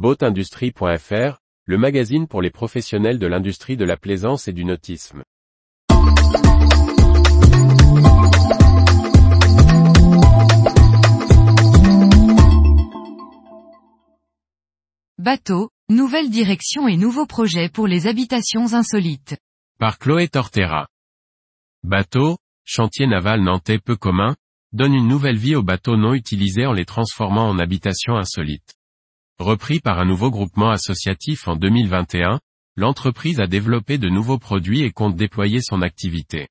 Boatindustrie.fr, le magazine pour les professionnels de l'industrie de la plaisance et du nautisme. Bateau, nouvelle direction et nouveaux projets pour les habitations insolites. Par Chloé Tortera. Bateau, chantier naval nantais peu commun, donne une nouvelle vie aux bateaux non utilisés en les transformant en habitations insolites. Repris par un nouveau groupement associatif en 2021, l'entreprise a développé de nouveaux produits et compte déployer son activité.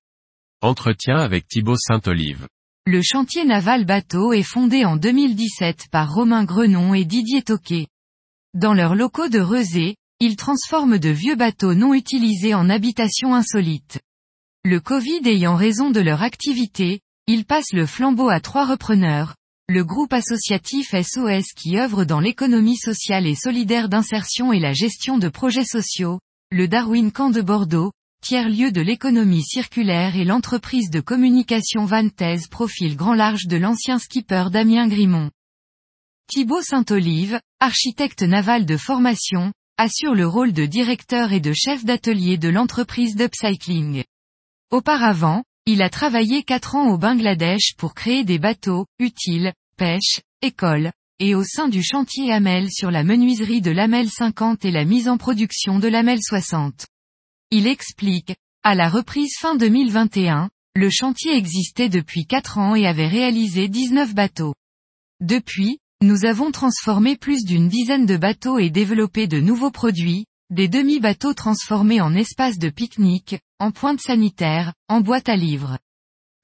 Entretien avec Thibaut Saint-Olive. Le chantier naval bateau est fondé en 2017 par Romain Grenon et Didier Toquet. Dans leurs locaux de Rezé, ils transforment de vieux bateaux non utilisés en habitations insolites. Le Covid ayant raison de leur activité, ils passent le flambeau à trois repreneurs, le groupe associatif SOS qui œuvre dans l'économie sociale et solidaire d'insertion et la gestion de projets sociaux, le Darwin Camp de Bordeaux, tiers-lieu de l'économie circulaire et l'entreprise de communication Vanthèse profil grand large de l'ancien skipper Damien Grimont. Thibaut Saint-Olive, architecte naval de formation, assure le rôle de directeur et de chef d'atelier de l'entreprise d'upcycling. Auparavant, il a travaillé quatre ans au Bangladesh pour créer des bateaux, utiles, pêche, école, et au sein du chantier Amel sur la menuiserie de l'Amel 50 et la mise en production de l'Amel 60. Il explique, à la reprise fin 2021, le chantier existait depuis quatre ans et avait réalisé 19 bateaux. Depuis, nous avons transformé plus d'une dizaine de bateaux et développé de nouveaux produits, des demi-bateaux transformés en espaces de pique-nique, en pointe sanitaire, en boîte à livres.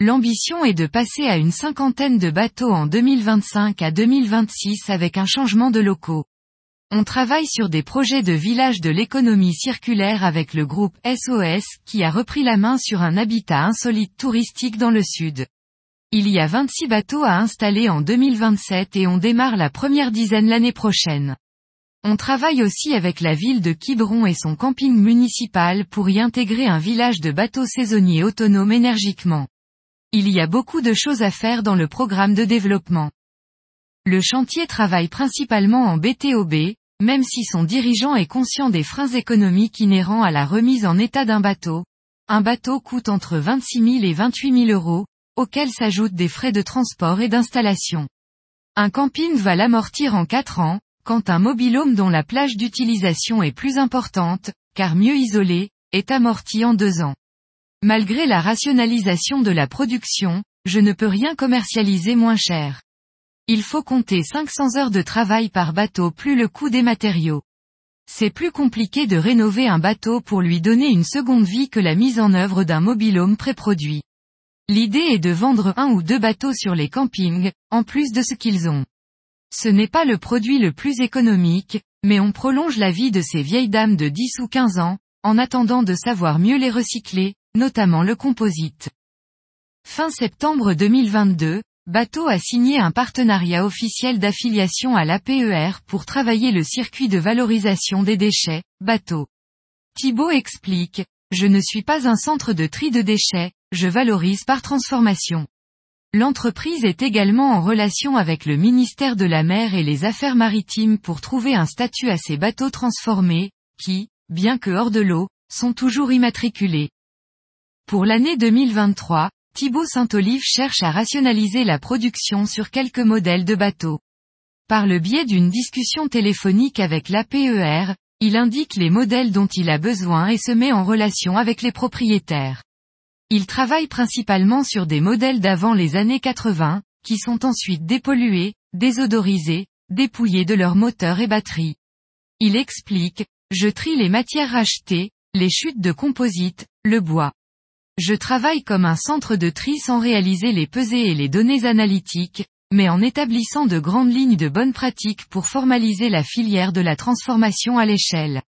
L'ambition est de passer à une cinquantaine de bateaux en 2025 à 2026 avec un changement de locaux. On travaille sur des projets de village de l'économie circulaire avec le groupe SOS qui a repris la main sur un habitat insolite touristique dans le sud. Il y a 26 bateaux à installer en 2027 et on démarre la première dizaine l'année prochaine. On travaille aussi avec la ville de Quiberon et son camping municipal pour y intégrer un village de bateaux saisonniers autonomes énergiquement. Il y a beaucoup de choses à faire dans le programme de développement. Le chantier travaille principalement en BTOB, même si son dirigeant est conscient des freins économiques inhérents à la remise en état d'un bateau. Un bateau coûte entre 26 000 et 28 000 euros, auxquels s'ajoutent des frais de transport et d'installation. Un camping va l'amortir en 4 ans, quand un mobilhome dont la plage d'utilisation est plus importante, car mieux isolé, est amorti en 2 ans. Malgré la rationalisation de la production, je ne peux rien commercialiser moins cher. Il faut compter 500 heures de travail par bateau plus le coût des matériaux. C'est plus compliqué de rénover un bateau pour lui donner une seconde vie que la mise en œuvre d'un mobilhome pré-produit. L'idée est de vendre un ou deux bateaux sur les campings, en plus de ce qu'ils ont. Ce n'est pas le produit le plus économique, mais on prolonge la vie de ces vieilles dames de 10 ou 15 ans, en attendant de savoir mieux les recycler, notamment le composite. Fin septembre 2022, Bateau a signé un partenariat officiel d'affiliation à l'APER pour travailler le circuit de valorisation des déchets, Bateau. Thibault explique, je ne suis pas un centre de tri de déchets, je valorise par transformation. L'entreprise est également en relation avec le ministère de la Mer et les Affaires maritimes pour trouver un statut à ces bateaux transformés, qui, bien que hors de l'eau, sont toujours immatriculés. Pour l'année 2023, Thibaut Saint-Olive cherche à rationaliser la production sur quelques modèles de bateaux. Par le biais d'une discussion téléphonique avec l'APER, il indique les modèles dont il a besoin et se met en relation avec les propriétaires. Il travaille principalement sur des modèles d'avant les années 80, qui sont ensuite dépollués, désodorisés, dépouillés de leurs moteurs et batteries. Il explique, je trie les matières rachetées, les chutes de composite, le bois. Je travaille comme un centre de tri sans réaliser les pesées et les données analytiques, mais en établissant de grandes lignes de bonnes pratiques pour formaliser la filière de la transformation à l'échelle.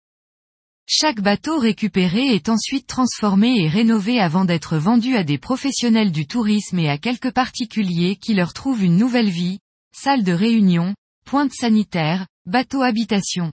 Chaque bateau récupéré est ensuite transformé et rénové avant d'être vendu à des professionnels du tourisme et à quelques particuliers qui leur trouvent une nouvelle vie, salle de réunion, pointe sanitaire, bateau habitation.